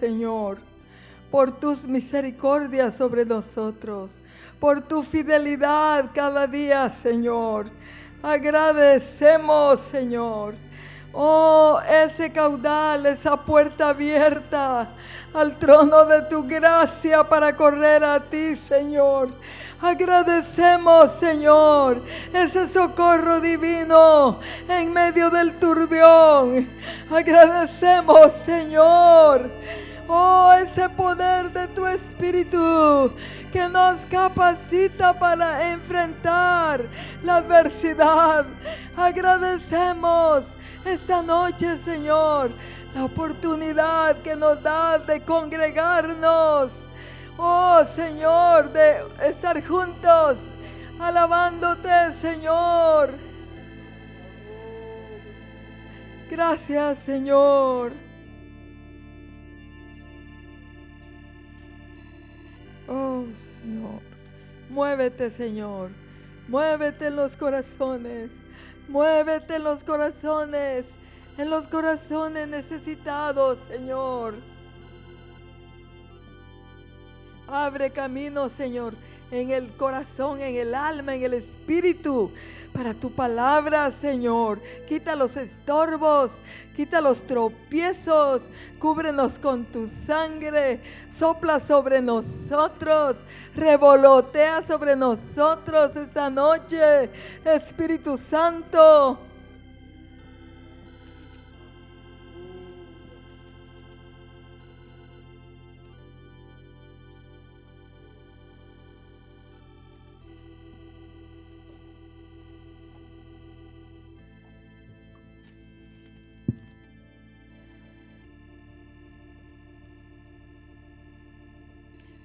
Señor, por tus misericordias sobre nosotros, por tu fidelidad cada día, Señor. Agradecemos, Señor. Oh, ese caudal, esa puerta abierta al trono de tu gracia para correr a ti, Señor. Agradecemos, Señor, ese socorro divino en medio del turbión. Agradecemos, Señor. Oh, ese poder de tu Espíritu que nos capacita para enfrentar la adversidad. Agradecemos esta noche, Señor, la oportunidad que nos da de congregarnos Oh Señor, de estar juntos, alabándote, Señor. Gracias, Señor. Oh Señor, muévete, Señor. Muévete en los corazones. Muévete en los corazones. En los corazones necesitados, Señor. Abre camino, Señor, en el corazón, en el alma, en el espíritu, para tu palabra, Señor. Quita los estorbos, quita los tropiezos, cúbrenos con tu sangre, sopla sobre nosotros, revolotea sobre nosotros esta noche, Espíritu Santo.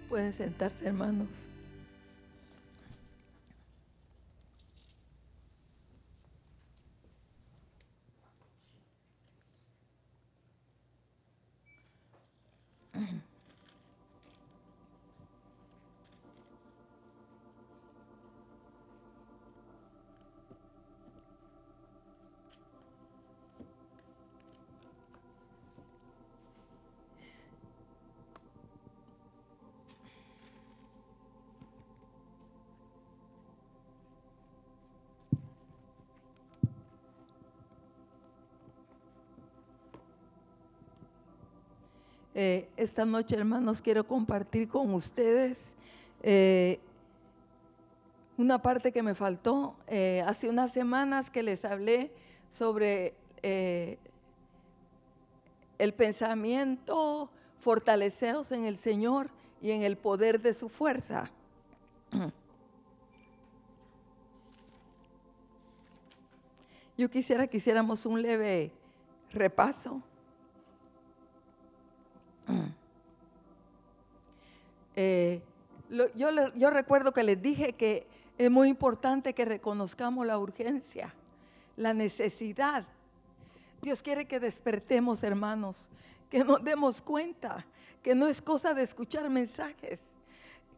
Pueden sentarse, hermanos. Eh, esta noche, hermanos, quiero compartir con ustedes eh, una parte que me faltó. Eh, hace unas semanas que les hablé sobre el pensamiento, fortaleceos en el Señor y en el poder de su fuerza. Yo quisiera que hiciéramos un leve repaso Eh, yo, yo recuerdo que les dije que es muy importante que reconozcamos la urgencia, la necesidad. Dios quiere que despertemos, hermanos, que nos demos cuenta que no es cosa de escuchar mensajes,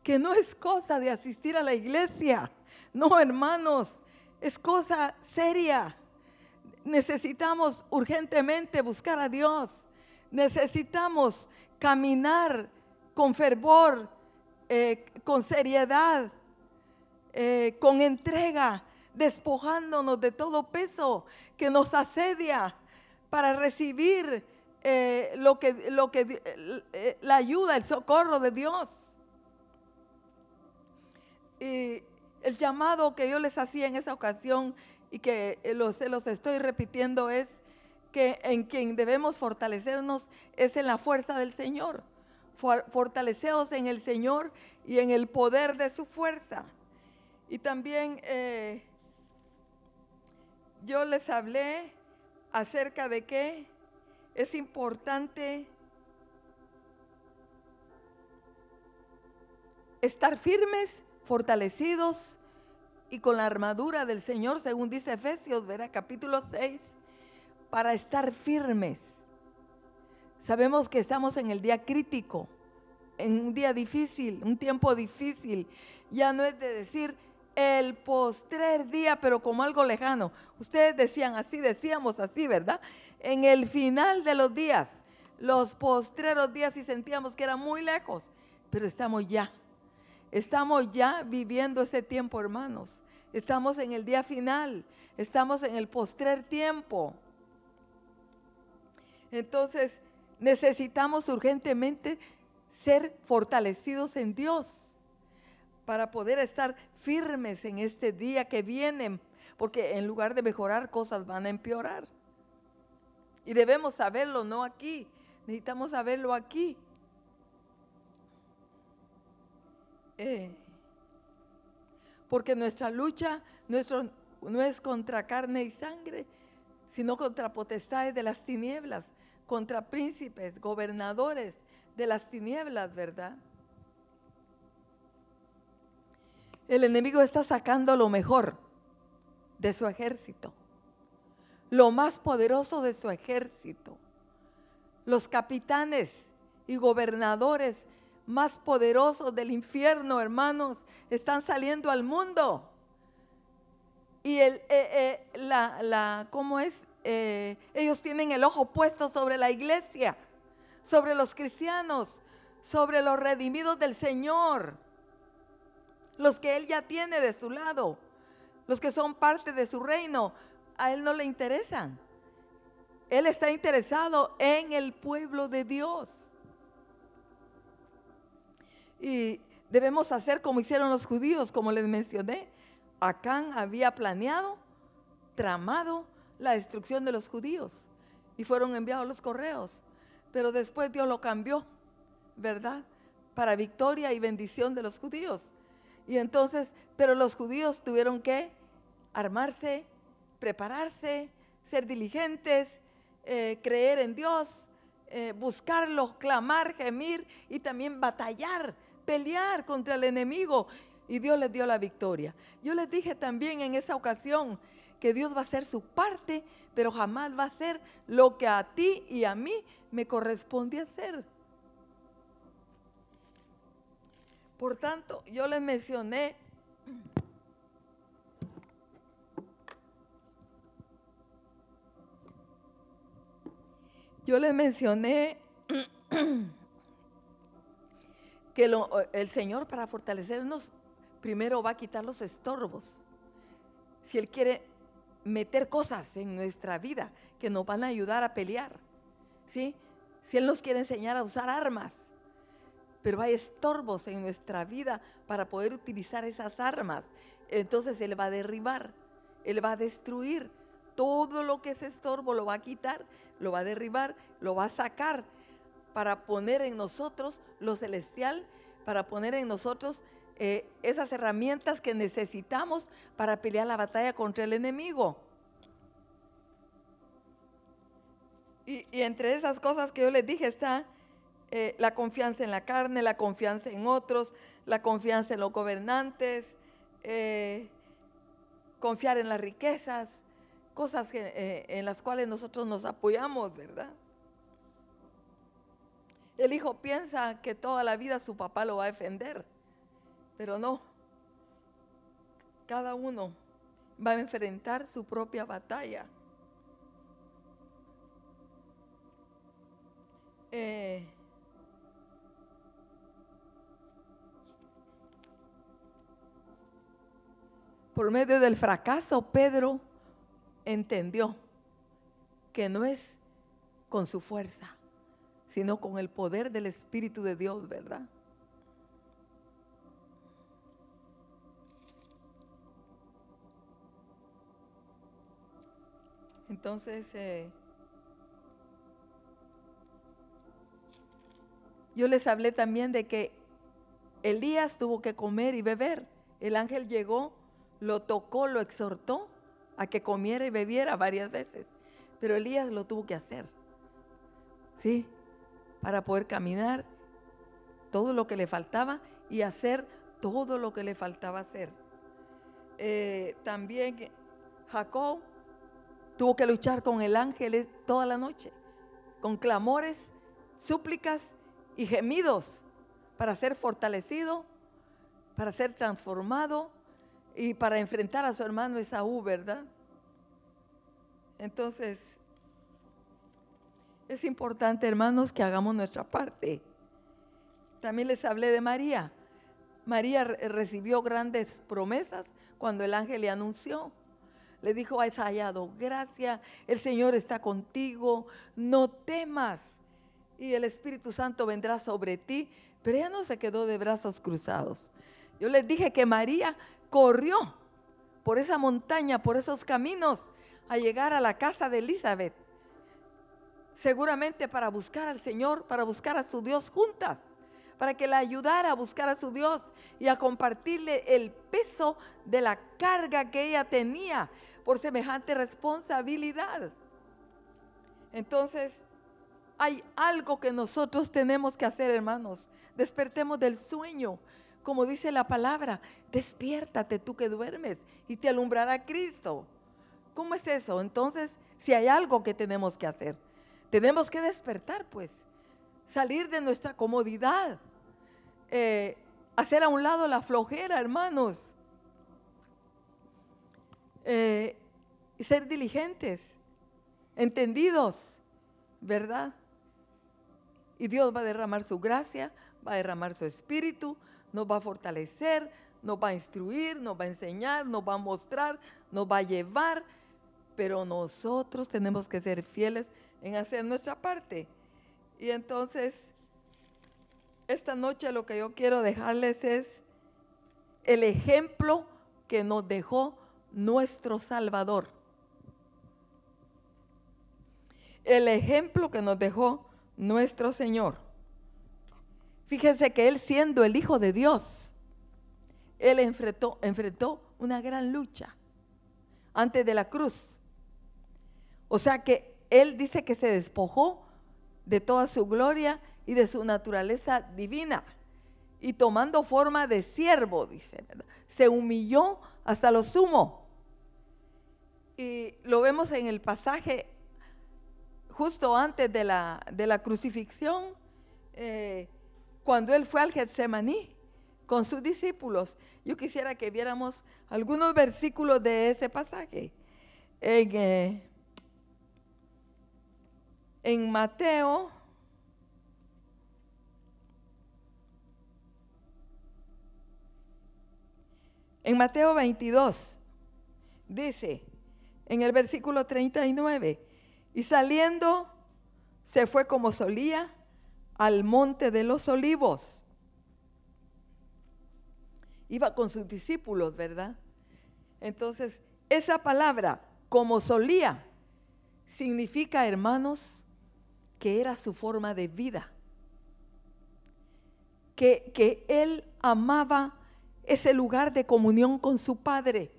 que no es cosa de asistir a la iglesia. No, hermanos, es cosa seria. Necesitamos urgentemente buscar a Dios. Necesitamos caminar con fervor, eh, con seriedad, eh, con entrega, despojándonos de todo peso que nos asedia para recibir eh, lo que, lo que, la ayuda, el socorro de Dios. Y el llamado que yo les hacía en esa ocasión y que se los estoy repitiendo es que en quien debemos fortalecernos es en la fuerza del Señor. Fortaleceos en el Señor y en el poder de su fuerza. Y también eh, yo les hablé acerca de que es importante estar firmes, fortalecidos y con la armadura del Señor, según dice Efesios, verá capítulo 6, para estar firmes. Sabemos que estamos en el día crítico, en un día difícil, un tiempo difícil. Ya no es de decir el postrer día, pero como algo lejano. Ustedes decían así, decíamos así, ¿verdad? En el final de los días, los postreros días y sentíamos que era muy lejos, pero estamos ya. Estamos ya viviendo ese tiempo, hermanos. Estamos en el día final, estamos en el postrer tiempo. Entonces, necesitamos urgentemente ser fortalecidos en Dios para poder estar firmes en este día que viene, porque en lugar de mejorar cosas van a empeorar. Y debemos saberlo, no aquí, necesitamos saberlo aquí. Eh, porque nuestra lucha nuestro, no es contra carne y sangre, sino contra potestades de las tinieblas, contra príncipes, gobernadores de las tinieblas, ¿verdad? El enemigo está sacando lo mejor de su ejército, lo más poderoso de su ejército. Los capitanes y gobernadores más poderosos del infierno, hermanos, están saliendo al mundo. Y el, eh, eh, la, la, ¿cómo es? Eh, ellos tienen el ojo puesto sobre la iglesia, sobre los cristianos, sobre los redimidos del Señor, los que Él ya tiene de su lado, los que son parte de su reino, a Él no le interesan. Él está interesado en el pueblo de Dios. Y debemos hacer como hicieron los judíos, como les mencioné. Acán había planeado, tramado la destrucción de los judíos y fueron enviados los correos. Pero después Dios lo cambió, ¿verdad? Para victoria y bendición de los judíos. Y entonces, pero los judíos tuvieron que armarse, prepararse, ser diligentes, eh, creer en Dios, eh, buscarlo, clamar, gemir y también batallar, pelear contra el enemigo. Y Dios les dio la victoria. Yo les dije también en esa ocasión que Dios va a hacer su parte, pero jamás va a hacer lo que a ti y a mí me corresponde hacer. Por tanto, yo les mencioné yo les mencioné que el Señor para fortalecernos primero va a quitar los estorbos. Si Él quiere meter cosas en nuestra vida que nos van a ayudar a pelear. ¿sí? Si Él nos quiere enseñar a usar armas, pero hay estorbos en nuestra vida para poder utilizar esas armas, entonces Él va a derribar, Él va a destruir. Todo lo que es estorbo lo va a quitar, lo va a derribar, lo va a sacar para poner en nosotros lo celestial, para poner en nosotros eh, esas herramientas que necesitamos para pelear la batalla contra el enemigo. Y, entre esas cosas que yo les dije está eh, la confianza en la carne, la confianza en otros, la confianza en los gobernantes, eh, confiar en las riquezas, cosas en las cuales nosotros nos apoyamos, ¿verdad? El hijo piensa que toda la vida su papá lo va a defender. Pero no, cada uno va a enfrentar su propia batalla. Eh, por medio del fracaso, Pedro entendió que no es con su fuerza, sino con el poder del Espíritu de Dios, ¿verdad? Entonces, eh, yo les hablé también de que Elías tuvo que comer y beber. El ángel llegó, lo tocó, lo exhortó a que comiera y bebiera varias veces. Pero Elías lo tuvo que hacer. ¿Sí? Para poder caminar todo lo que le faltaba y hacer todo lo que le faltaba hacer. Eh, también Jacob Tuvo que luchar con el ángel toda la noche, con clamores, súplicas y gemidos para ser fortalecido, para ser transformado y para enfrentar a su hermano Esaú, ¿verdad? Entonces, Es importante, hermanos, que hagamos nuestra parte. También les hablé de María. María recibió grandes promesas cuando el ángel le anunció. Le dijo, has hallado gracia, el Señor está contigo, no temas. Y el Espíritu Santo vendrá sobre ti. Pero ella no se quedó de brazos cruzados. Yo les dije que María corrió por esa montaña, por esos caminos, a llegar a la casa de Elizabeth. Seguramente para buscar al Señor, para buscar a su Dios juntas para que la ayudara a buscar a su Dios y a compartirle el peso de la carga que ella tenía por semejante responsabilidad. Entonces, hay algo que nosotros tenemos que hacer, hermanos. Despertemos del sueño. Como dice la palabra, despiértate tú que duermes y te alumbrará Cristo. ¿Cómo es eso? Entonces, si hay algo que tenemos que hacer, tenemos que despertar, pues salir de nuestra comodidad, eh, hacer a un lado la flojera, hermanos, eh, ser diligentes, entendidos, ¿verdad? Y Dios va a derramar su gracia, va a derramar su espíritu, nos va a fortalecer, nos va a instruir, nos va a enseñar, nos va a mostrar, nos va a llevar, pero nosotros tenemos que ser fieles en hacer nuestra parte. Y entonces, esta noche lo que yo quiero dejarles es el ejemplo que nos dejó nuestro Salvador. El ejemplo que nos dejó nuestro Señor. Fíjense que Él siendo el Hijo de Dios, Él enfrentó, enfrentó una gran lucha antes de la cruz. O sea que Él dice que se despojó de toda su gloria y de su naturaleza divina. Y tomando forma de siervo, dice, se humilló hasta lo sumo. Y lo vemos en el pasaje justo antes de la, de la crucifixión, eh, cuando él fue al Getsemaní con sus discípulos. Yo quisiera que viéramos algunos versículos de ese pasaje. En, eh, en Mateo En Mateo 22 dice, en el versículo 39, y saliendo se fue como solía al monte de los olivos. Iba con sus discípulos, ¿verdad? Entonces, esa palabra, como solía, significa, hermanos, que era su forma de vida. Que, que él amaba ese lugar de comunión con su Padre.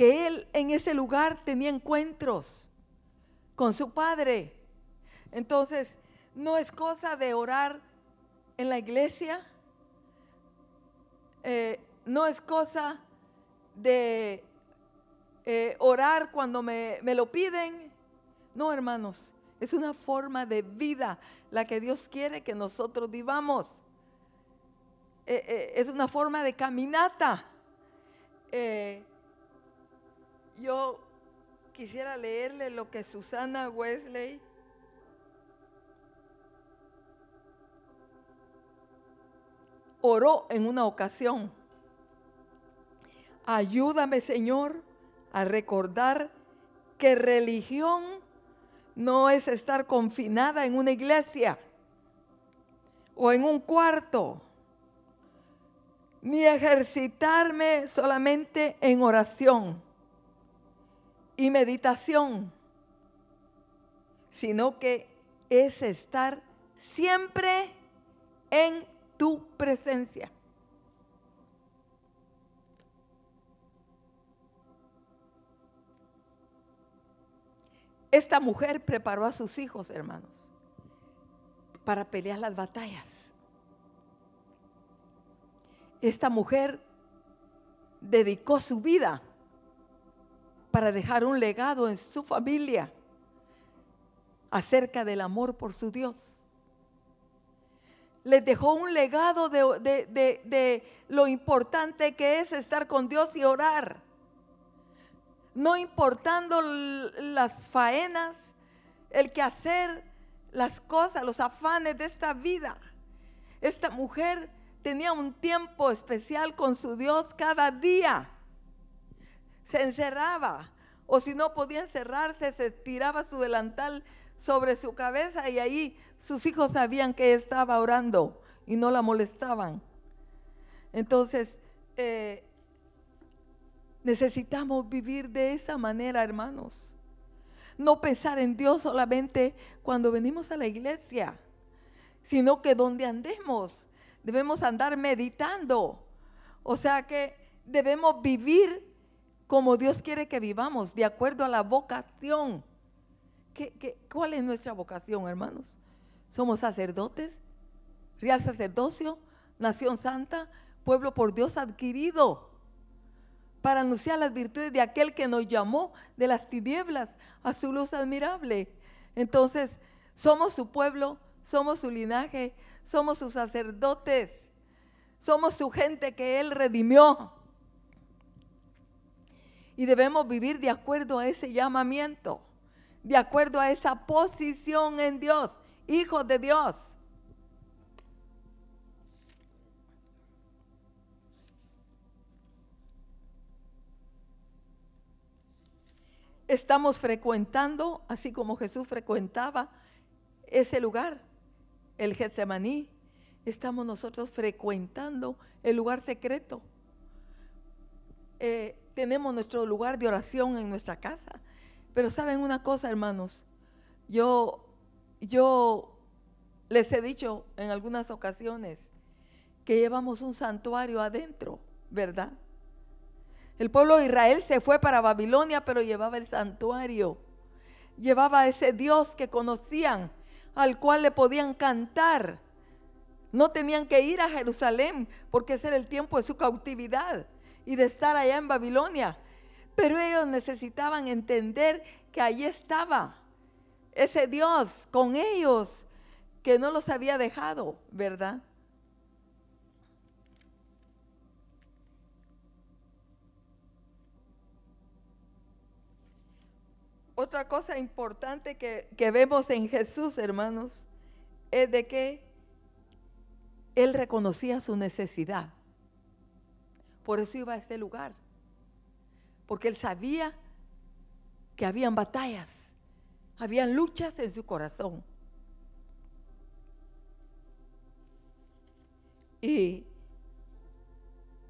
Que él en ese lugar tenía encuentros con su Padre. Entonces, no es cosa de orar en la iglesia, eh, no es cosa de eh, orar cuando me, lo piden. No, hermanos, es una forma de vida la que Dios quiere que nosotros vivamos. Eh, es una forma de caminata. Yo quisiera leerle lo que Susana Wesley oró en una ocasión. Ayúdame, Señor, a recordar que religión no es estar confinada en una iglesia o en un cuarto ni ejercitarme solamente en oración y meditación, sino que es estar siempre en tu presencia. Esta mujer preparó a sus hijos, hermanos, para pelear las batallas esta mujer dedicó su vida para dejar un legado en su familia acerca del amor por su Dios. Les dejó un legado de, lo importante que es estar con Dios y orar. No importando las faenas el que hacer las cosas, los afanes de esta vida. Esta mujer tenía un tiempo especial con su Dios cada día. Se encerraba, o si no podía encerrarse, se tiraba su delantal sobre su cabeza y ahí sus hijos sabían que estaba orando y no la molestaban. Entonces, eh, necesitamos vivir de esa manera, hermanos. No pensar en Dios solamente cuando venimos a la iglesia, sino que donde andemos, debemos andar meditando. O sea que debemos vivir como Dios quiere que vivamos, de acuerdo a la vocación. cuál es nuestra vocación, hermanos? Somos sacerdotes, real sacerdocio, nación santa, pueblo por Dios adquirido, para anunciar las virtudes de aquel que nos llamó de las tinieblas a su luz admirable. Entonces, somos su pueblo, somos su linaje, somos sus sacerdotes, somos su gente que Él redimió. Y debemos vivir de acuerdo a ese llamamiento, de acuerdo a esa posición en Dios, hijos de Dios. Estamos frecuentando, así como Jesús frecuentaba ese lugar, el Getsemaní. Estamos nosotros frecuentando el lugar secreto. Eh, tenemos nuestro lugar de oración en nuestra casa. Pero saben una cosa, hermanos, yo, yo les he dicho en algunas ocasiones que llevamos un santuario adentro, ¿verdad? El pueblo de Israel se fue para Babilonia, pero llevaba el santuario. Llevaba ese Dios que conocían, al cual le podían cantar. No tenían que ir a Jerusalén porque ese era el tiempo de su cautividad y de estar allá en Babilonia. Pero ellos necesitaban entender que allí estaba ese Dios con ellos que no los había dejado, ¿verdad? Otra cosa importante que, que, vemos en Jesús, hermanos, es de que Él reconocía su necesidad. Por eso iba a ese lugar. Porque Él sabía que habían batallas, habían luchas en su corazón. Y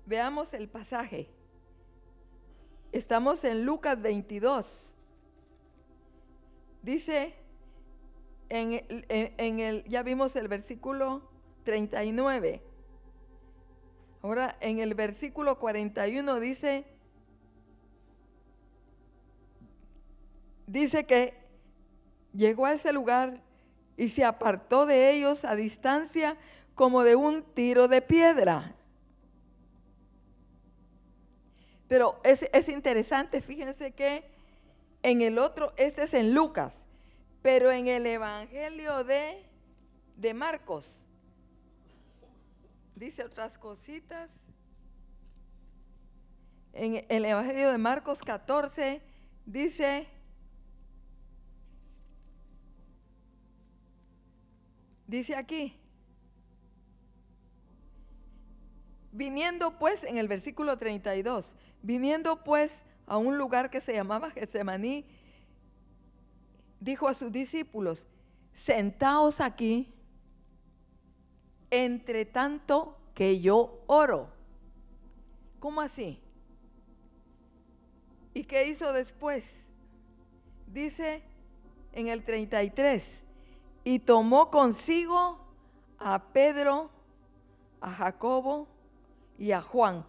veamos el pasaje. Estamos en Lucas 22. Dice, en en el, ya vimos el versículo 39. Ahora en el versículo 41 dice, dice que llegó a ese lugar y se apartó de ellos a distancia como de un tiro de piedra. Pero es, es interesante, fíjense que en el otro, este es en Lucas, pero en el Evangelio de, de Marcos, dice otras cositas. En el Evangelio de Marcos 14 dice, dice aquí, viniendo pues en el versículo 32, viniendo pues a un lugar que se llamaba Getsemaní, dijo a sus discípulos, sentaos aquí, entre tanto que yo oro. ¿Cómo así? ¿Y qué hizo después? Dice en el 33, y tomó consigo a Pedro, a Jacobo y a Juan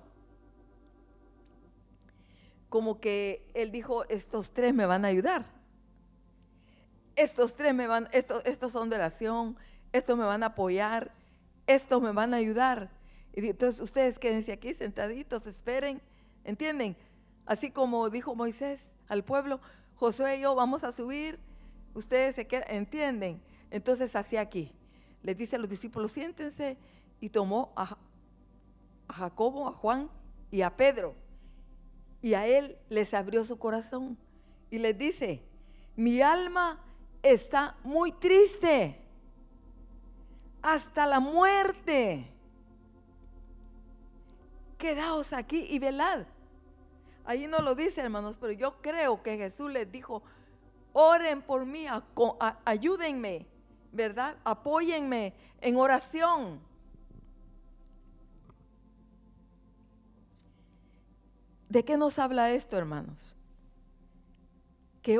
como que él dijo, estos tres me van a ayudar. Estos tres me van, estos, estos son de oración, estos me van a apoyar, estos me van a ayudar. Y entonces ustedes quédense aquí sentaditos, esperen, ¿entienden? Así como dijo Moisés al pueblo, Josué y yo vamos a subir, ustedes se quedan, ¿entienden? Entonces así aquí, les dice a los discípulos, siéntense, y tomó a, a Jacobo, a Juan y a Pedro y a él les abrió su corazón y les dice, mi alma está muy triste. Hasta la muerte. Quedaos aquí y velad. Ahí no lo dice, hermanos, pero yo creo que Jesús les dijo, oren por mí, ayúdenme, ¿verdad? Apóyenme en oración. ¿De qué nos habla esto, hermanos? Que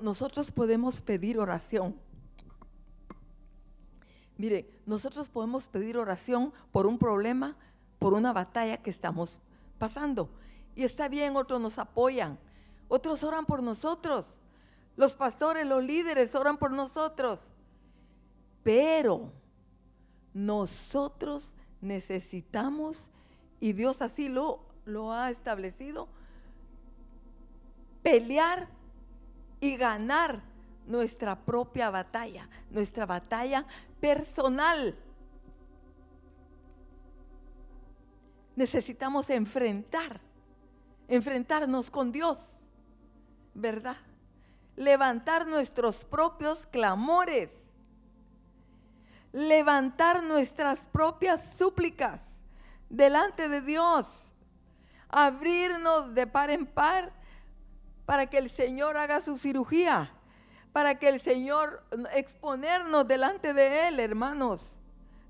nosotros podemos pedir oración. Mire, nosotros podemos pedir oración por un problema, por una batalla que estamos pasando. Y está bien, otros nos apoyan, otros oran por nosotros. Los pastores, los líderes oran por nosotros. Pero nosotros necesitamos, y Dios así lo, lo ha establecido, pelear y ganar nuestra propia batalla, nuestra batalla personal. Necesitamos enfrentar, enfrentarnos con Dios, ¿verdad? Levantar nuestros propios clamores, levantar nuestras propias súplicas delante de Dios, abrirnos de par en par para que el Señor haga su cirugía, para que el Señor exponernos delante de Él, hermanos,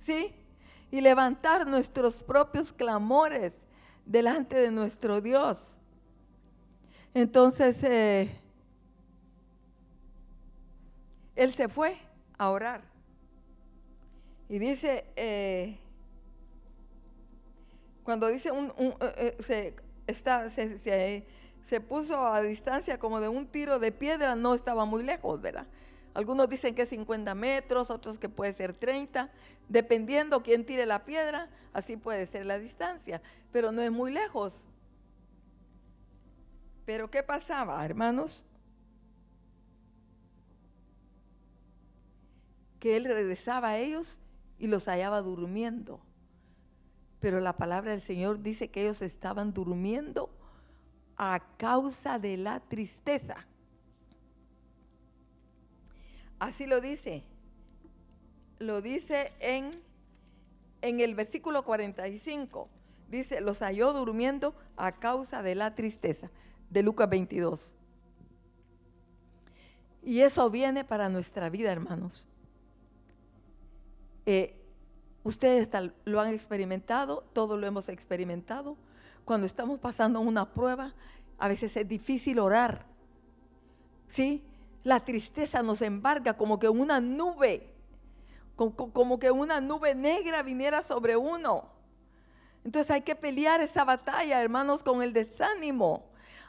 ¿sí? Y levantar nuestros propios clamores delante de nuestro Dios. Entonces, eh, Él se fue a orar. Y dice, eh, cuando dice un, eh, se, está, se puso a distancia como de un tiro de piedra, no estaba muy lejos, ¿verdad? Algunos dicen que es 50 metros, otros que puede ser 30, dependiendo quién tire la piedra, así puede ser la distancia, pero no es muy lejos. Pero ¿qué pasaba, hermanos? Que él regresaba a ellos y los hallaba durmiendo. Pero la palabra del Señor dice que ellos estaban durmiendo a causa de la tristeza. Así lo dice. Lo dice en, en el versículo 45. Dice, los halló durmiendo a causa de la tristeza. De Lucas 22. Y eso viene para nuestra vida, hermanos. Eh, ustedes lo han experimentado, todos lo hemos experimentado cuando estamos pasando una prueba, a veces es difícil orar. ¿Sí? La tristeza nos embarga como que una nube, como que una nube negra viniera sobre uno. Entonces hay que pelear esa batalla, hermanos, con el desánimo.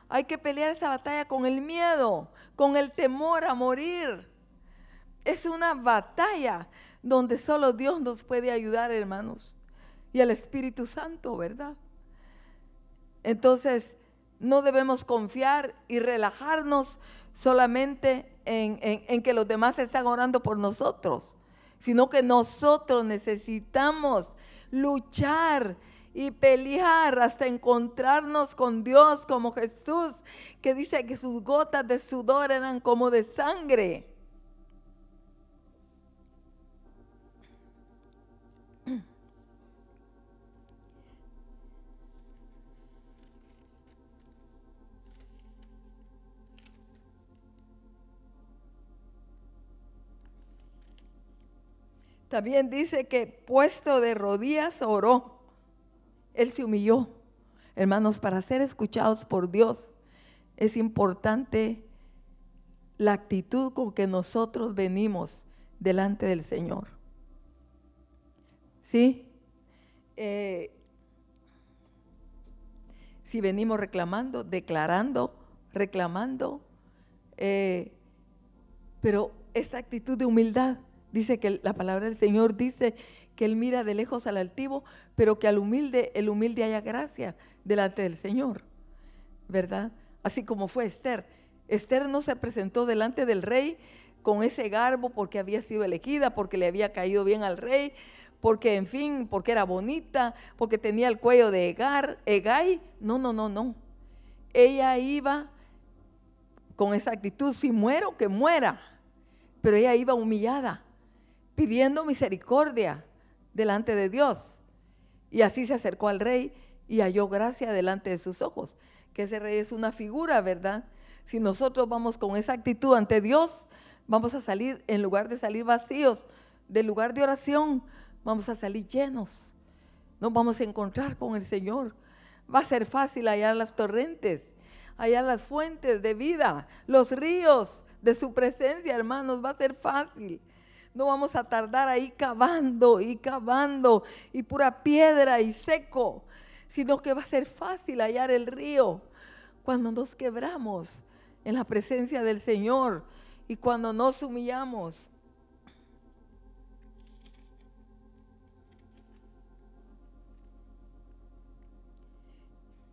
Hay que pelear esa batalla con el miedo, con el temor a morir. Es una batalla donde solo Dios nos puede ayudar, hermanos. Y el Espíritu Santo, ¿verdad? Entonces, no debemos confiar y relajarnos solamente en, que los demás están orando por nosotros, sino que nosotros necesitamos luchar y pelear hasta encontrarnos con Dios como Jesús, que dice que sus gotas de sudor eran como de sangre. También dice que puesto de rodillas oró. Él se humilló. Hermanos, para ser escuchados por Dios es importante la actitud con que nosotros venimos delante del Señor. ¿Sí? Eh, si venimos reclamando, declarando, reclamando, eh, pero esta actitud de humildad Dice que la palabra del Señor dice que Él mira de lejos al altivo, pero que al humilde, el humilde haya gracia delante del Señor, ¿verdad? Así como fue Esther. Esther no se presentó delante del rey con ese garbo porque había sido elegida, porque le había caído bien al rey, porque en fin, porque era bonita, porque tenía el cuello de Egar, Egay. No, no, no, no. Ella iba con esa actitud, si muero, que muera pero ella iba humillada, pidiendo misericordia delante de Dios. Y así se acercó al rey y halló gracia delante de sus ojos. Que ese rey es una figura, ¿verdad? Si nosotros vamos con esa actitud ante Dios, vamos a salir, en lugar de salir vacíos del lugar de oración, vamos a salir llenos. Nos vamos a encontrar con el Señor. Va a ser fácil hallar las torrentes, hallar las fuentes de vida, los ríos de su presencia, hermanos, va a ser fácil. No vamos a tardar ahí cavando y cavando y pura piedra y seco, sino que va a ser fácil hallar el río cuando nos quebramos en la presencia del Señor y cuando nos humillamos.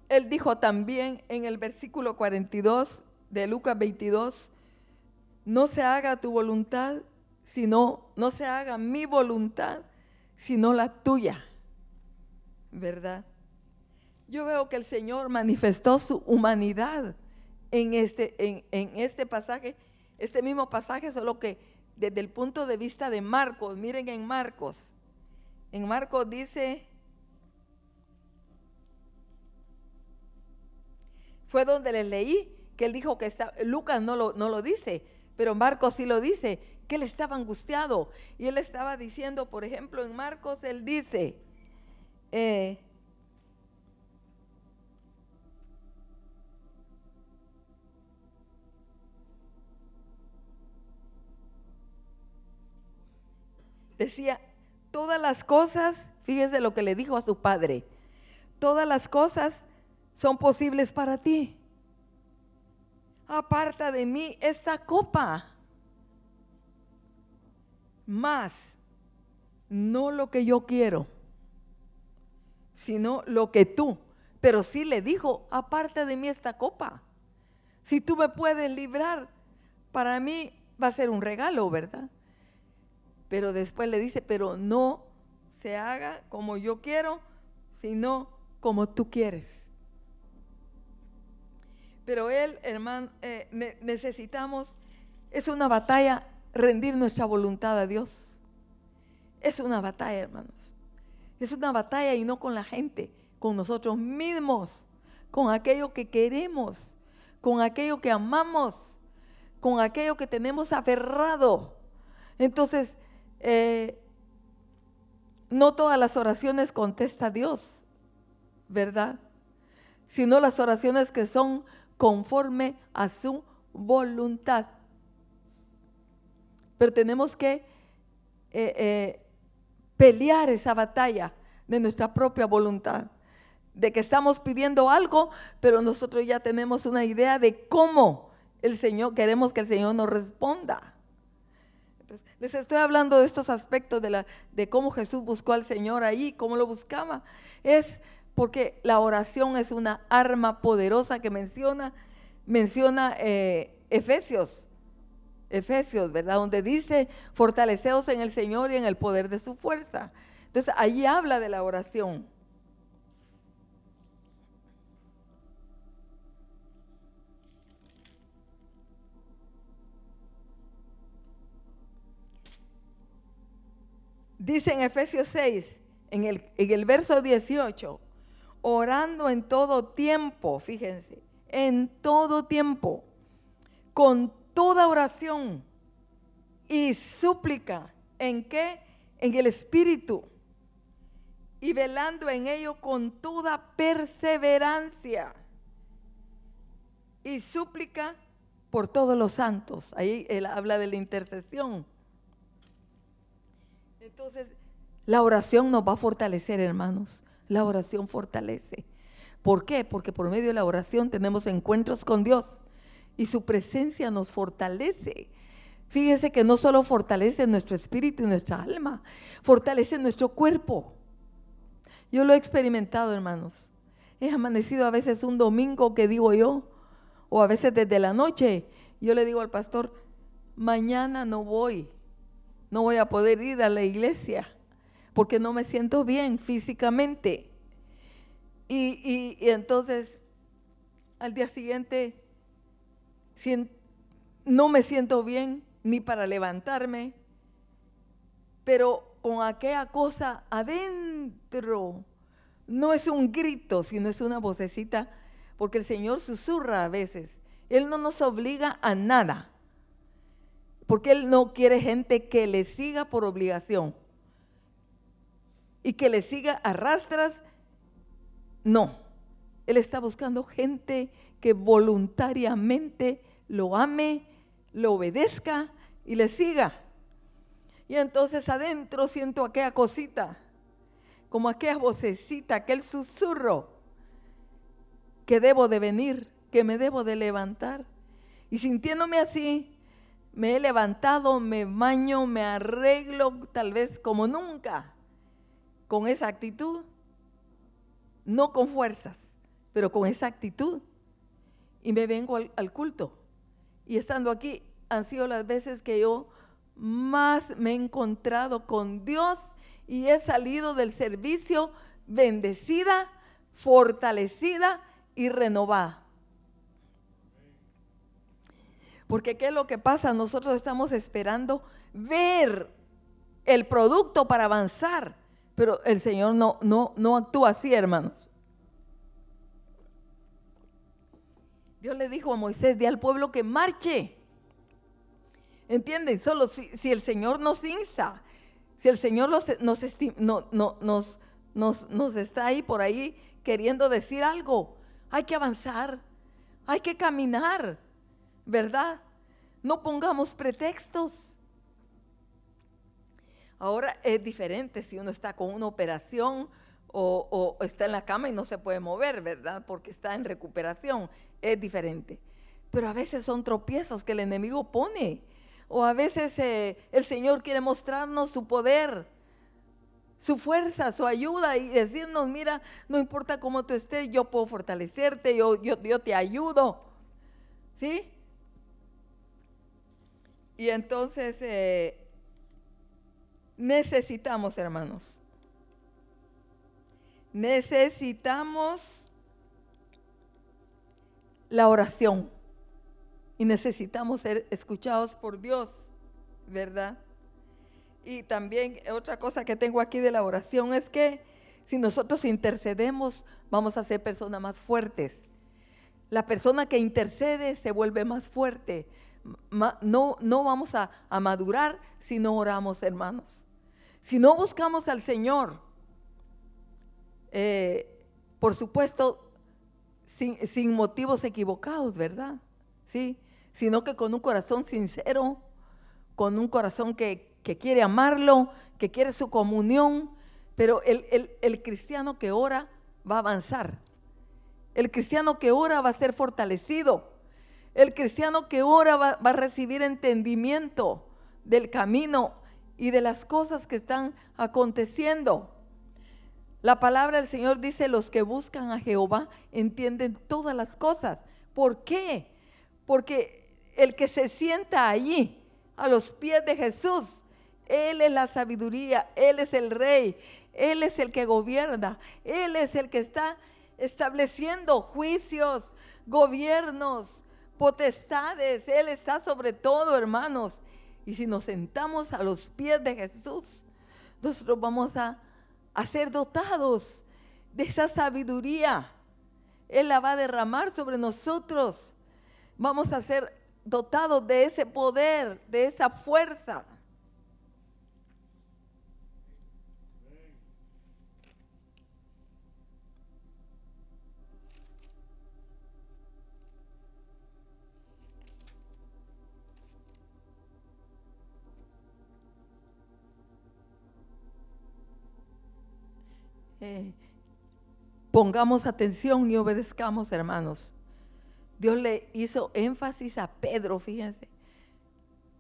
Él dijo también en el versículo 42 de Lucas 22, no se haga tu voluntad, sino, no se haga mi voluntad, sino la tuya. ¿Verdad? Yo veo que el Señor manifestó su humanidad en este, en, en este pasaje, este mismo pasaje, solo que desde el punto de vista de Marcos, miren en Marcos, en Marcos dice, fue donde le leí que él dijo que está, Lucas no lo, no lo dice, pero Marcos sí lo dice, que él estaba angustiado. Y él estaba diciendo, por ejemplo, en Marcos, él dice, eh, decía, todas las cosas, fíjese lo que le dijo a su padre, todas las cosas son posibles para ti aparta de mí esta copa. Más, no lo que yo quiero, sino lo que tú. Pero sí le dijo, aparta de mí esta copa. Si tú me puedes librar, para mí va a ser un regalo, ¿verdad? Pero después le dice, pero no se haga como yo quiero, sino como tú quieres. Pero Él, hermano, eh, necesitamos, es una batalla rendir nuestra voluntad a Dios. Es una batalla, hermanos. Es una batalla y no con la gente, con nosotros mismos, con aquello que queremos, con aquello que amamos, con aquello que tenemos aferrado. Entonces, eh, no todas las oraciones contesta Dios, ¿verdad? Sino las oraciones que son conforme a su voluntad. Pero tenemos que eh, eh, pelear esa batalla de nuestra propia voluntad, de que estamos pidiendo algo, pero nosotros ya tenemos una idea de cómo el Señor, queremos que el Señor nos responda. les estoy hablando de estos aspectos de, la, de cómo Jesús buscó al Señor ahí, cómo lo buscaba. Es porque la oración es una arma poderosa que menciona, menciona eh, Efesios, Efesios, ¿verdad? Donde dice, fortaleceos en el Señor y en el poder de su fuerza. Entonces, allí habla de la oración. Dice en Efesios 6, en el, en el verso 18, orando en todo tiempo, fíjense, en todo tiempo, con toda oración y súplica. ¿En qué? En el Espíritu. Y velando en ello con toda perseverancia. Y súplica por todos los santos. Ahí él habla de la intercesión. Entonces, la oración nos va a fortalecer, hermanos. La oración fortalece. ¿Por qué? Porque por medio de la oración tenemos encuentros con Dios y su presencia nos fortalece. Fíjese que no solo fortalece nuestro espíritu y nuestra alma, fortalece nuestro cuerpo. Yo lo he experimentado, hermanos. He amanecido a veces un domingo que digo yo, o a veces desde la noche, yo le digo al pastor, mañana no voy, no voy a poder ir a la iglesia porque no me siento bien físicamente. Y, entonces al día siguiente no me siento bien ni para levantarme, pero con aquella cosa adentro. No es un grito, sino es una vocecita, porque el Señor susurra a veces. Él no nos obliga a nada, porque Él no quiere gente que le siga por obligación y que le siga a rastras. No, Él está buscando gente que voluntariamente lo ame, lo obedezca y le siga. Y entonces adentro siento aquella cosita, como aquella vocecita, aquel susurro, que debo de venir, que me debo de levantar. Y sintiéndome así, me he levantado, me baño, me arreglo, tal vez como nunca, con esa actitud, no con fuerzas, pero con esa actitud. Y me vengo al, al culto. Y estando aquí, han sido las veces que yo más me he encontrado con Dios y he salido del servicio bendecida, fortalecida y renovada. Porque ¿qué es lo que pasa? Nosotros estamos esperando ver el producto para avanzar, pero el Señor no, no, no actúa así, hermanos. Dios le dijo a Moisés, di al pueblo que marche. ¿Entienden? Solo si, el Señor nos insta, si el Señor nos, nos, está ahí por ahí queriendo decir algo, hay que avanzar, hay que caminar, ¿verdad? No pongamos pretextos. Ahora es diferente si uno está con una operación o, o, está en la cama y no se puede mover, ¿verdad? Porque está en recuperación, es diferente. Pero a veces son tropiezos que el enemigo pone o a veces eh, el Señor quiere mostrarnos su poder, su fuerza, su ayuda y decirnos, mira, no importa cómo tú estés, yo puedo fortalecerte, yo, yo, te ayudo. ¿Sí? Y entonces eh, necesitamos, hermanos, necesitamos la oración y necesitamos ser escuchados por Dios, ¿verdad? Y también otra cosa que tengo aquí de la oración es que si nosotros intercedemos, vamos a ser personas más fuertes. La persona que intercede se vuelve más fuerte. No, no vamos a, madurar si no oramos, hermanos. Si no buscamos al Señor, eh, por supuesto, sin, motivos equivocados, ¿verdad? Sí, sino que con un corazón sincero, con un corazón que, quiere amarlo, que quiere su comunión, pero el, cristiano que ora va a avanzar. El cristiano que ora va a ser fortalecido. El cristiano que ora va, va, a recibir entendimiento del camino y de las cosas que están aconteciendo. La palabra del Señor dice, los que buscan a Jehová entienden todas las cosas. ¿Por qué? Porque el que se sienta allí a los pies de Jesús, Él es la sabiduría, Él es el rey, Él es el que gobierna, Él es el que está estableciendo juicios, gobiernos, potestades, Él está sobre todo, hermanos. Y si nos sentamos a los pies de Jesús, nosotros vamos a, a ser dotados de esa sabiduría. Él la va a derramar sobre nosotros. Vamos a ser dotados de ese poder, de esa fuerza. Pongamos atención y obedezcamos, hermanos. Dios le hizo énfasis a Pedro, fíjense.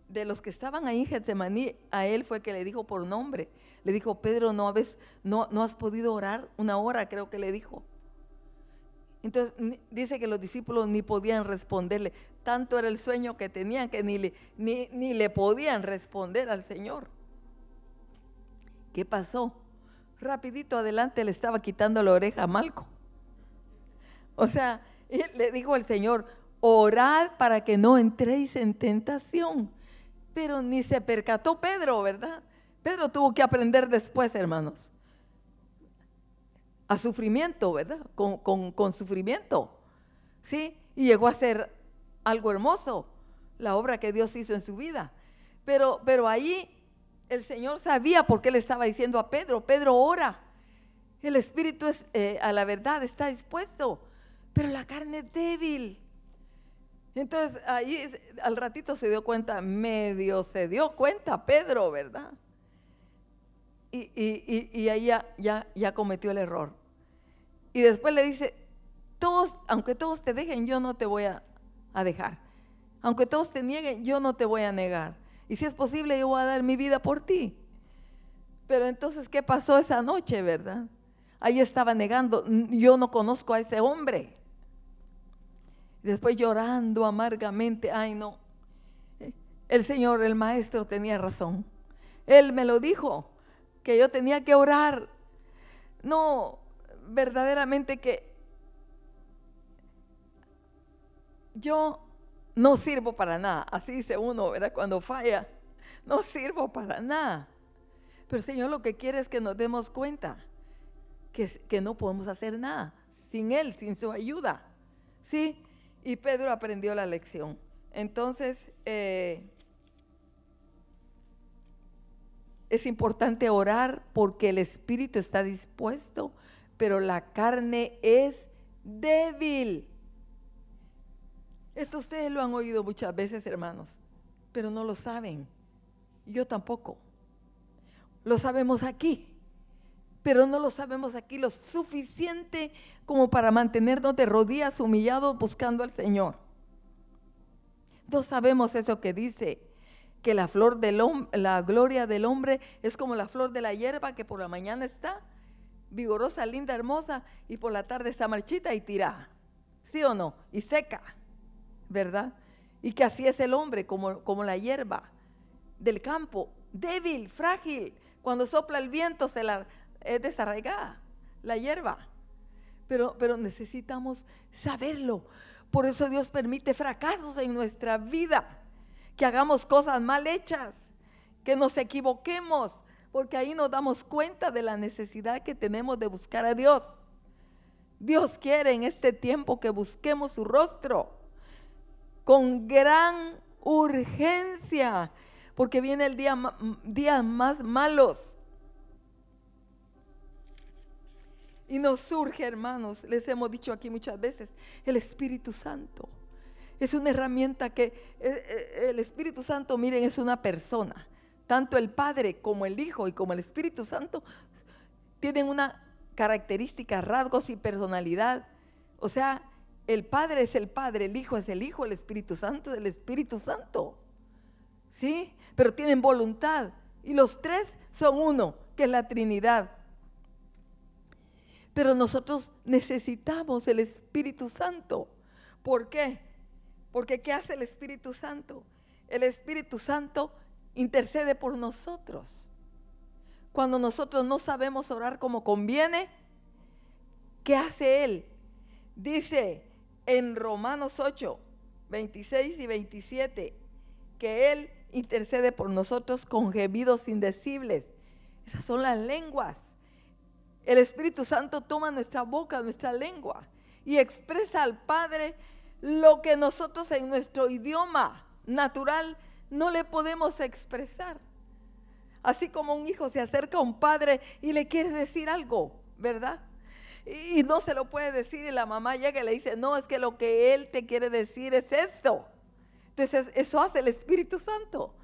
De los que estaban ahí en Getsemaní, a él fue que le dijo por nombre. Le dijo, Pedro, ¿no, no, has podido orar una hora, creo que le dijo. Entonces dice que los discípulos ni podían responderle. Tanto era el sueño que tenían que ni le, ni le podían responder al Señor. ¿Qué pasó? Rapidito adelante le estaba quitando la oreja a Malco. O sea, le dijo el Señor, orad para que no entréis en tentación. Pero ni se percató Pedro, ¿verdad? Pedro tuvo que aprender después, hermanos. A sufrimiento, ¿verdad? Con, sufrimiento. ¿Sí? Y llegó a ser algo hermoso, la obra que Dios hizo en su vida. Pero, pero ahí el Señor sabía por qué le estaba diciendo a Pedro, Pedro ora. El espíritu es, eh, a la verdad está dispuesto, pero la carne es débil. Entonces ahí al ratito se dio cuenta, medio se dio cuenta Pedro, ¿verdad? Y, ahí ya, ya, cometió el error. Y después le dice, todos, aunque todos te dejen, yo no te voy a dejar. Aunque todos te nieguen, yo no te voy a negar. Y si es posible, yo voy a dar mi vida por ti. Pero entonces, ¿qué pasó esa noche, verdad? Ahí estaba negando, yo no conozco a ese hombre. Después llorando amargamente, ay no, el Señor, el Maestro tenía razón. Él me lo dijo, que yo tenía que orar. No, verdaderamente que yo no sirvo para nada. Así dice uno, ¿verdad? Cuando falla, no sirvo para nada. Pero Señor lo que quiere es que nos demos cuenta que, que no podemos hacer nada sin Él, sin su ayuda. ¿Sí? Y Pedro aprendió la lección. Entonces, eh, es importante orar porque el espíritu está dispuesto, pero la carne es débil. Esto ustedes lo han oído muchas veces, hermanos, pero no lo saben. Yo tampoco. Lo sabemos aquí, pero no lo sabemos aquí lo suficiente como para mantenernos de rodillas humillados buscando al Señor. No sabemos eso que dice, que la flor del la gloria del hombre es como la flor de la hierba que por la mañana está vigorosa, linda, hermosa, y por la tarde está marchita y tirada. ¿Sí o no? Y seca. ¿Verdad? Y que así es el hombre, como, como la hierba del campo, débil, frágil. Cuando sopla el viento se la es desarraigada, la hierba. Pero, pero necesitamos saberlo. Por eso Dios permite fracasos en nuestra vida, que hagamos cosas mal hechas, que nos equivoquemos, porque ahí nos damos cuenta de la necesidad que tenemos de buscar a Dios. Dios quiere en este tiempo que busquemos su rostro con gran urgencia, porque viene el día días más malos. Y nos surge, hermanos, les hemos dicho aquí muchas veces, el Espíritu Santo. Es una herramienta que eh, eh, el Espíritu Santo, miren, es una persona. Tanto el Padre como el Hijo y como el Espíritu Santo tienen una característica, rasgos y personalidad. O sea, el Padre es el Padre, el Hijo es el Hijo, el Espíritu Santo es el Espíritu Santo. ¿Sí? Pero tienen voluntad. Y los tres son uno, que es la Trinidad. Pero nosotros necesitamos el Espíritu Santo. ¿Por qué? Porque ¿qué hace el Espíritu Santo? El Espíritu Santo intercede por nosotros. Cuando nosotros no sabemos orar como conviene, ¿qué hace Él? Dice, en Romanos 8, 26 y 27, que Él intercede por nosotros con gemidos indecibles. Esas son las lenguas. El Espíritu Santo toma nuestra boca, nuestra lengua, y expresa al Padre lo que nosotros en nuestro idioma natural no le podemos expresar. Así como un hijo se acerca a un padre y le quiere decir algo, ¿verdad? Y no se lo puede decir y la mamá llega y le dice, no, es que lo que él te quiere decir es esto. Entonces eso hace el Espíritu Santo.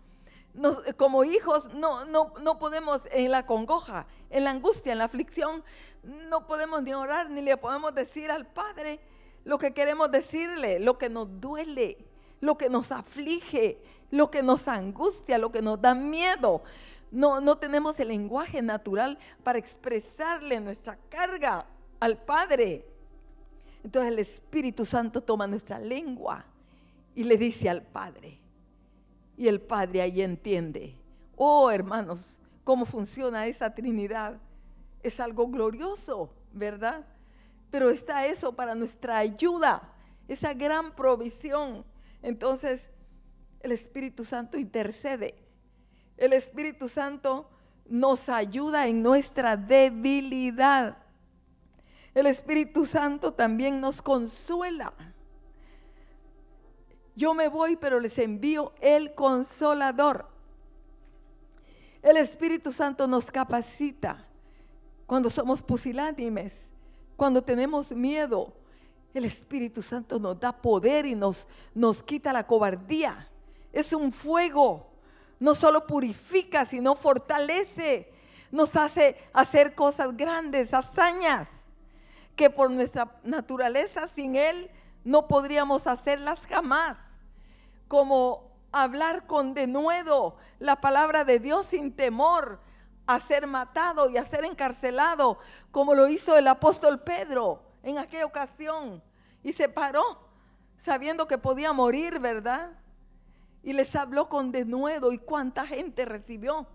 como hijos no, no, no podemos en la congoja, en la angustia, en la aflicción, no podemos ni orar ni le podemos decir al Padre lo que queremos decirle, lo que nos duele, lo que nos aflige, lo que nos angustia, lo que nos da miedo. No, no tenemos el lenguaje natural para expresarle nuestra carga al Padre. Entonces el Espíritu Santo toma nuestra lengua y le dice al Padre. Y el Padre ahí entiende. Oh, hermanos, cómo funciona esa Trinidad. Es algo glorioso, ¿verdad? Pero está eso para nuestra ayuda, esa gran provisión. Entonces, el Espíritu Santo intercede. El Espíritu Santo nos ayuda en nuestra debilidad. El Espíritu Santo también nos consuela. Yo me voy, pero les envío el consolador. El Espíritu Santo nos capacita cuando somos pusilánimes, cuando tenemos miedo. El Espíritu Santo nos da poder y nos, nos quita la cobardía. Es un fuego. No solo purifica, sino fortalece. Nos hace hacer cosas grandes, hazañas, que por nuestra naturaleza sin Él no podríamos hacerlas jamás como hablar con denuedo la palabra de Dios sin temor a ser matado y a ser encarcelado, como lo hizo el apóstol Pedro en aquella ocasión. Y se paró sabiendo que podía morir, ¿verdad? Y les habló con denuedo y cuánta gente recibió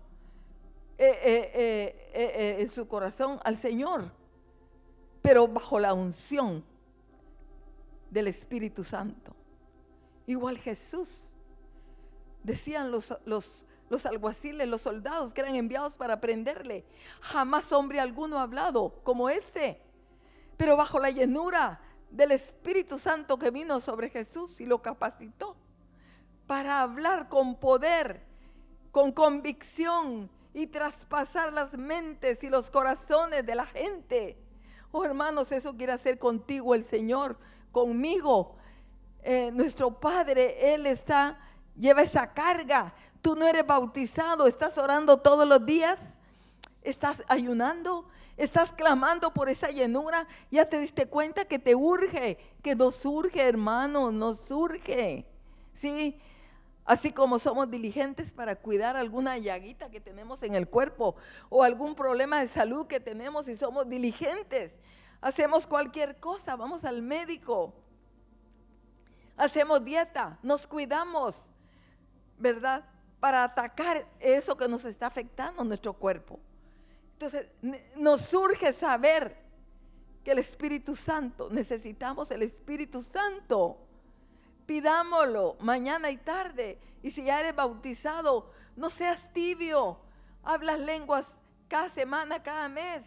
eh, eh, eh, en su corazón al Señor, pero bajo la unción del Espíritu Santo. Igual Jesús. Decían los, los, los alguaciles, los soldados que eran enviados para prenderle. Jamás hombre alguno ha hablado como este. Pero bajo la llenura del Espíritu Santo que vino sobre Jesús y lo capacitó para hablar con poder, con convicción y traspasar las mentes y los corazones de la gente. Oh hermanos, eso quiere hacer contigo el Señor, conmigo. Eh, nuestro Padre, Él está, lleva esa carga. Tú no eres bautizado, estás orando todos los días, estás ayunando, estás clamando por esa llenura. Ya te diste cuenta que te urge, que nos urge, hermano, nos urge. Sí, Así como somos diligentes para cuidar alguna llaguita que tenemos en el cuerpo o algún problema de salud que tenemos y somos diligentes. Hacemos cualquier cosa, vamos al médico, hacemos dieta, nos cuidamos, ¿verdad? Para atacar eso que nos está afectando nuestro cuerpo. Entonces, nos surge saber que el Espíritu Santo, necesitamos el Espíritu Santo. Pidámoslo mañana y tarde. Y si ya eres bautizado, no seas tibio. Hablas lenguas cada semana, cada mes.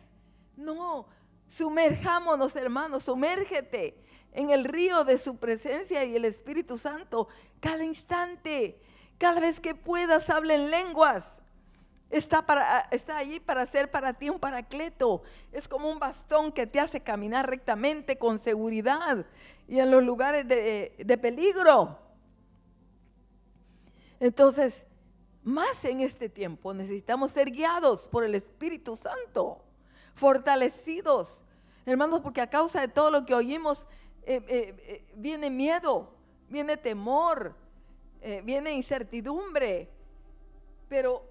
No, sumerjámonos, hermanos, sumérgete en el río de su presencia y el Espíritu Santo cada instante. Cada vez que puedas, habla en lenguas. Está, para, está allí para ser para ti un paracleto. Es como un bastón que te hace caminar rectamente con seguridad y en los lugares de, de peligro. Entonces, más en este tiempo necesitamos ser guiados por el Espíritu Santo, fortalecidos. Hermanos, porque a causa de todo lo que oímos, eh, eh, eh, viene miedo, viene temor, viene incertidumbre, pero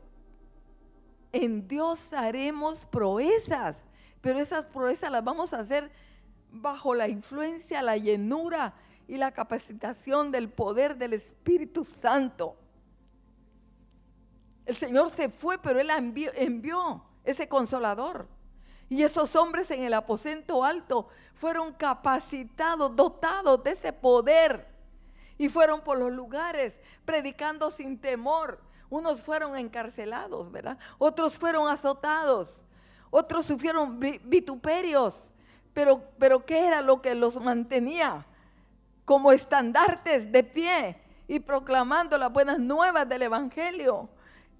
en Dios haremos proezas, pero esas proezas las vamos a hacer bajo la influencia, la llenura y la capacitación del poder del Espíritu Santo. El Señor se fue, pero Él envió, envió ese consolador. Y esos hombres en el aposento alto fueron capacitados, dotados de ese poder. Y fueron por los lugares predicando sin temor. Unos fueron encarcelados, ¿verdad? Otros fueron azotados. Otros sufrieron vituperios. Pero, pero ¿qué era lo que los mantenía? Como estandartes de pie y proclamando las buenas nuevas del Evangelio.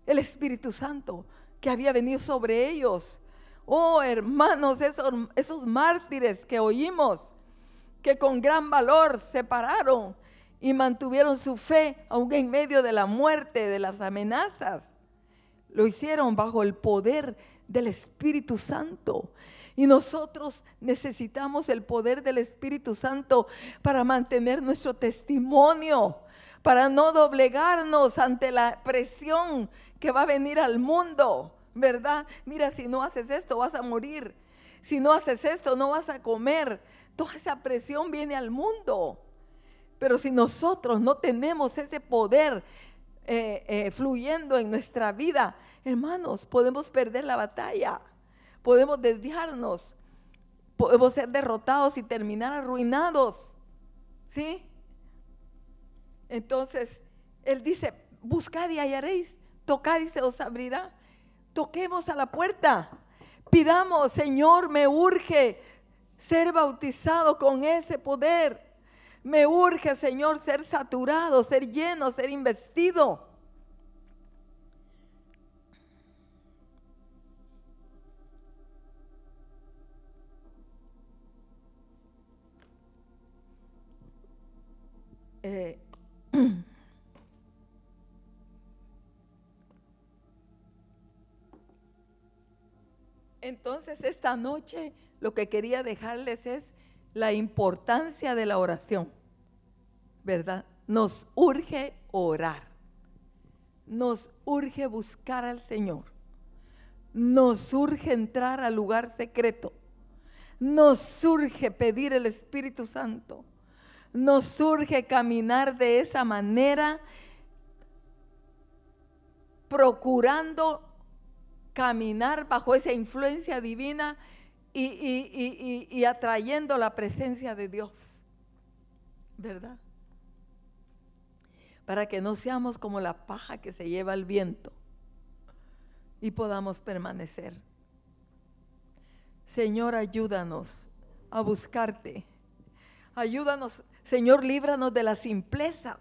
El Espíritu Santo que había venido sobre ellos Oh, hermanos, esos, esos mártires que oímos, que con gran valor se pararon y mantuvieron su fe aún en medio de la muerte, de las amenazas. Lo hicieron bajo el poder del Espíritu Santo. Y nosotros necesitamos el poder del Espíritu Santo para mantener nuestro testimonio, para no doblegarnos ante la presión que va a venir al mundo. ¿verdad? Mira, si no haces esto vas a morir. Si no haces esto no vas a comer. Toda esa presión viene al mundo. Pero si nosotros no tenemos ese poder eh, eh, fluyendo en nuestra vida, hermanos, podemos perder la batalla. Podemos desviarnos. Podemos ser derrotados y terminar arruinados. ¿Sí? Entonces, Él dice, buscad y hallaréis, tocad y se os abrirá. Toquemos a la puerta. Pidamos, Señor, me urge ser bautizado con ese poder. Me urge, Señor, ser saturado, ser lleno, ser investido. Eh, Entonces esta noche lo que quería dejarles es la importancia de la oración, ¿verdad? Nos urge orar, nos urge buscar al Señor, nos urge entrar al lugar secreto, nos urge pedir el Espíritu Santo, nos urge caminar de esa manera, procurando caminar bajo esa influencia divina y, atrayendo la presencia de Dios. ¿Verdad? Para que no seamos como la paja que se lleva el viento y podamos permanecer. Señor, ayúdanos a buscarte. Ayúdanos, Señor, líbranos de la simpleza.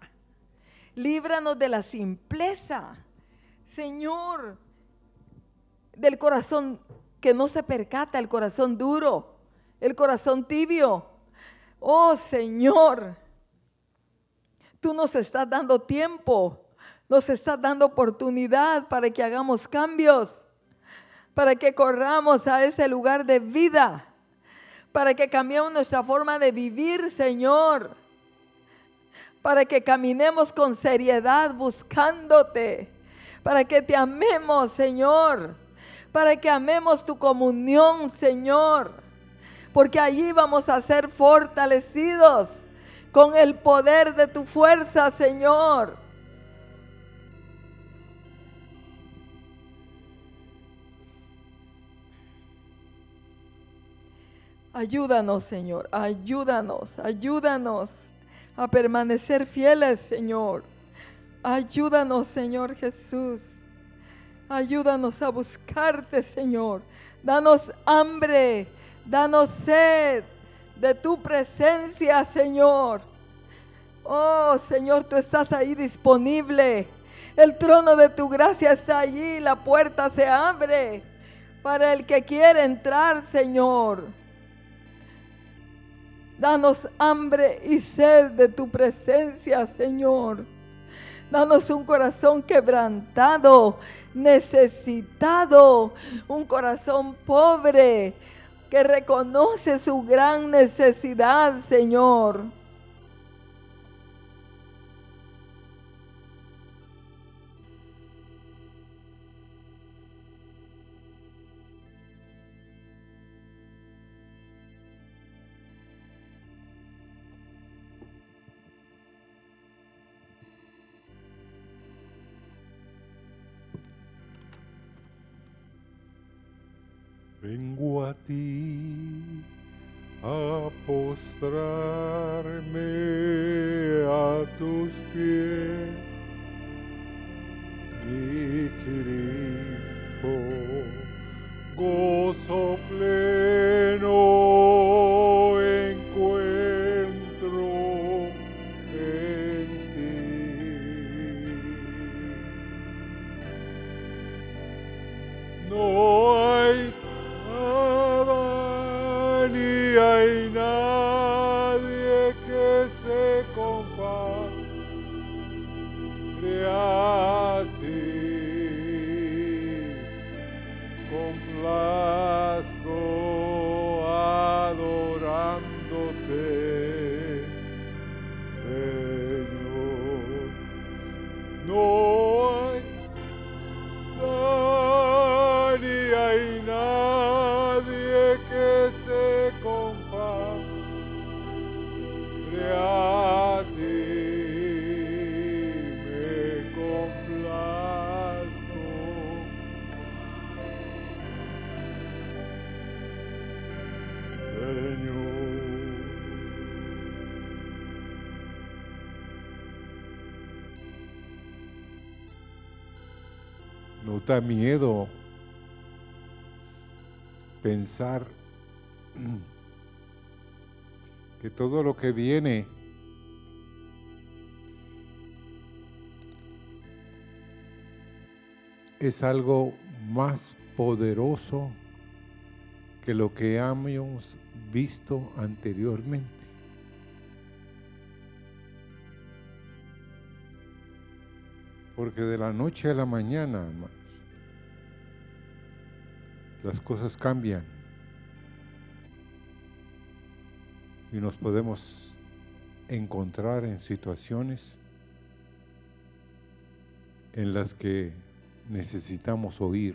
Líbranos de la simpleza. Señor, del corazón que no se percata, el corazón duro, el corazón tibio. Oh Señor, tú nos estás dando tiempo, nos estás dando oportunidad para que hagamos cambios, para que corramos a ese lugar de vida, para que cambiemos nuestra forma de vivir, Señor, para que caminemos con seriedad buscándote, para que te amemos, Señor para que amemos tu comunión, Señor. Porque allí vamos a ser fortalecidos con el poder de tu fuerza, Señor. Ayúdanos, Señor, ayúdanos, ayúdanos a permanecer fieles, Señor. Ayúdanos, Señor Jesús. Ayúdanos a buscarte, Señor. Danos hambre, danos sed de tu presencia, Señor. Oh, Señor, tú estás ahí disponible. El trono de tu gracia está allí, la puerta se abre para el que quiere entrar, Señor. Danos hambre y sed de tu presencia, Señor. Danos un corazón quebrantado, necesitado, un corazón pobre que reconoce su gran necesidad, Señor. Vengo a ti a postrarme a tus pies, mi Cristo, gozo pleno. A ti. Da miedo pensar que todo lo que viene es algo más poderoso que lo que hemos visto anteriormente. Porque de la noche a la mañana, las cosas cambian y nos podemos encontrar en situaciones en las que necesitamos oír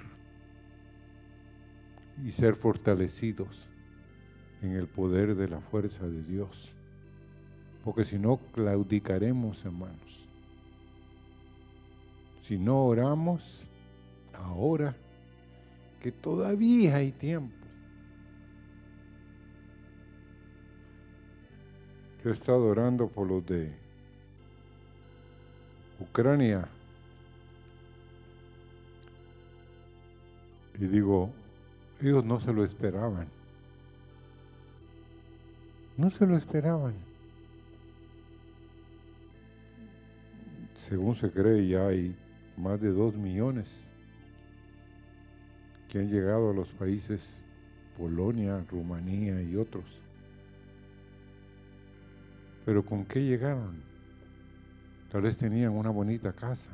y ser fortalecidos en el poder de la fuerza de Dios. Porque si no, claudicaremos, hermanos. Si no oramos, ahora que todavía hay tiempo. Yo he estado orando por los de Ucrania. Y digo, ellos no se lo esperaban. No se lo esperaban. Según se cree, ya hay más de dos millones que han llegado a los países Polonia, Rumanía y otros. Pero ¿con qué llegaron? Tal vez tenían una bonita casa.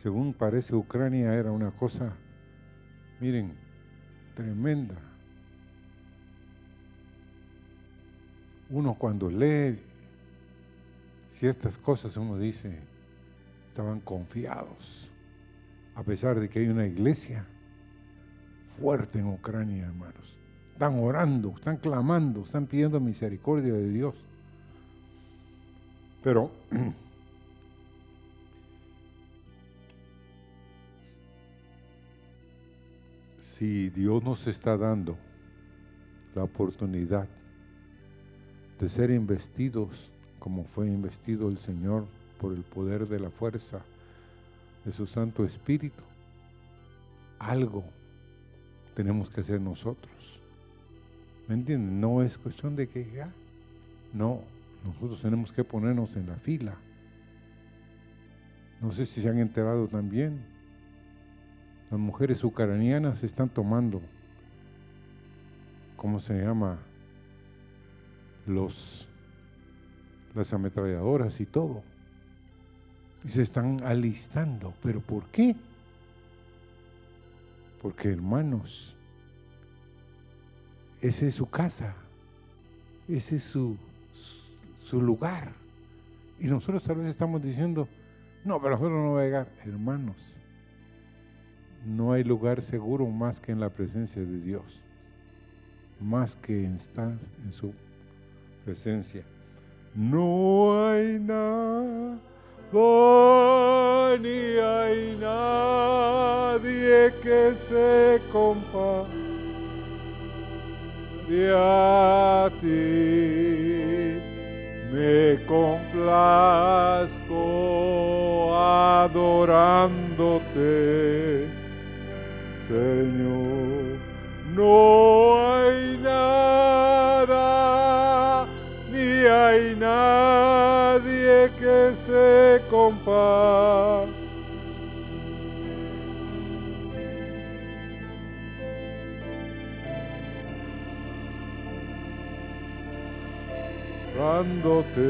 Según parece, Ucrania era una cosa, miren, tremenda. Uno cuando lee ciertas cosas, uno dice, estaban confiados, a pesar de que hay una iglesia fuerte en Ucrania, hermanos. Están orando, están clamando, están pidiendo misericordia de Dios. Pero si Dios nos está dando la oportunidad de ser investidos como fue investido el Señor por el poder de la fuerza de su Santo Espíritu, algo tenemos que hacer nosotros. ¿Me entienden? No es cuestión de que ya, no, nosotros tenemos que ponernos en la fila. No sé si se han enterado también, las mujeres ucranianas están tomando, ¿cómo se llama? Los, las ametralladoras y todo. Y se están alistando. ¿Pero por qué? Porque hermanos, esa es su casa, ese es su, su lugar. Y nosotros tal vez estamos diciendo, no, pero nosotros no va a llegar. Hermanos, no hay lugar seguro más que en la presencia de Dios, más que en estar en su presencia. No hay nada, ni hay nadie que se compare a ti. Me complazco adorándote Señor. No hay nada, ni hay que se compare. Dándote